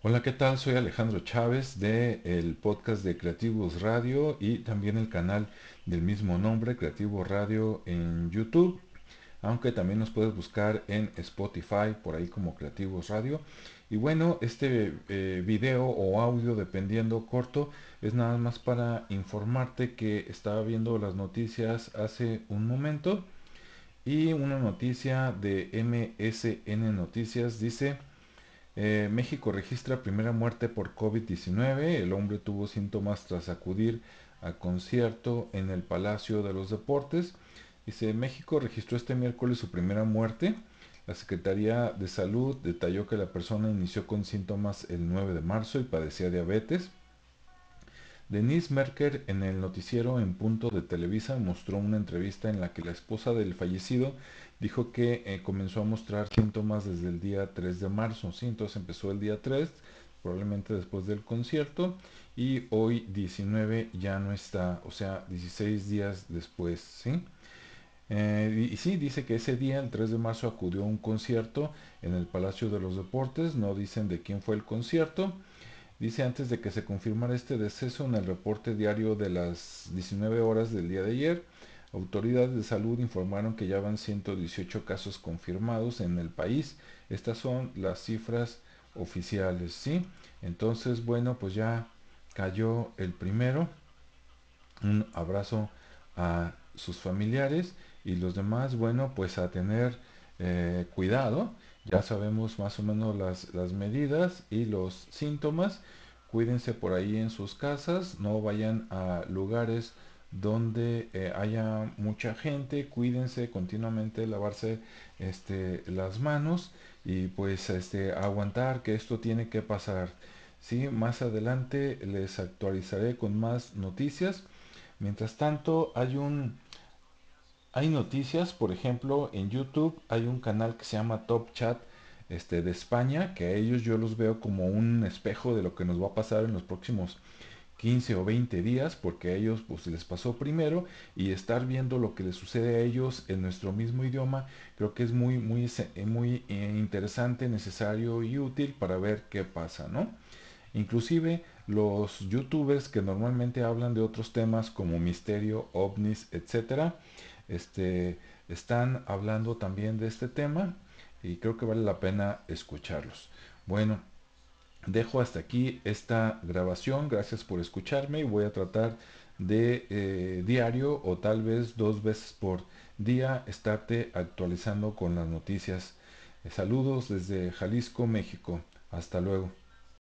Hola, ¿qué tal? Soy Alejandro Chávez de el podcast de Creativos Radio y también el canal del mismo nombre, Creativos Radio en YouTube, aunque también nos puedes buscar en Spotify por ahí como Creativos Radio. Y bueno, este eh, video o audio, dependiendo corto, es nada más para informarte que estaba viendo las noticias hace un momento y una noticia de MSN Noticias dice eh, México registra primera muerte por COVID-19. El hombre tuvo síntomas tras acudir a concierto en el Palacio de los Deportes. Dice, México registró este miércoles su primera muerte. La Secretaría de Salud detalló que la persona inició con síntomas el 9 de marzo y padecía diabetes. Denise Merker en el noticiero en punto de Televisa mostró una entrevista en la que la esposa del fallecido dijo que eh, comenzó a mostrar síntomas desde el día 3 de marzo, ¿sí? Entonces empezó el día 3, probablemente después del concierto, y hoy 19 ya no está, o sea, 16 días después, ¿sí? Eh, y, sí, dice que ese día, el 3 de marzo, acudió a un concierto en el Palacio de los Deportes, no dicen de quién fue el concierto, Dice antes de que se confirmara este deceso en el reporte diario de las 19 horas del día de ayer, autoridades de salud informaron que ya van 118 casos confirmados en el país. Estas son las cifras oficiales, ¿sí? Entonces, bueno, pues ya cayó el primero. Un abrazo a sus familiares y los demás, bueno, pues a tener eh, cuidado ya sabemos más o menos las, las medidas y los síntomas. Cuídense por ahí en sus casas, no vayan a lugares donde eh, haya mucha gente, cuídense continuamente, lavarse este, las manos y pues este, aguantar que esto tiene que pasar. ¿sí? Más adelante les actualizaré con más noticias. Mientras tanto, hay un hay noticias, por ejemplo, en YouTube hay un canal que se llama Top Chat este, de España, que a ellos yo los veo como un espejo de lo que nos va a pasar en los próximos 15 o 20 días, porque a ellos pues les pasó primero y estar viendo lo que les sucede a ellos en nuestro mismo idioma, creo que es muy, muy, muy eh, interesante, necesario y útil para ver qué pasa, ¿no? Inclusive los youtubers que normalmente hablan de otros temas como misterio, ovnis, etcétera, este, están hablando también de este tema y creo que vale la pena escucharlos. Bueno, dejo hasta aquí esta grabación. Gracias por escucharme y voy a tratar de eh, diario o tal vez dos veces por día estarte actualizando con las noticias. saludos desde Jalisco, México. Hasta luego.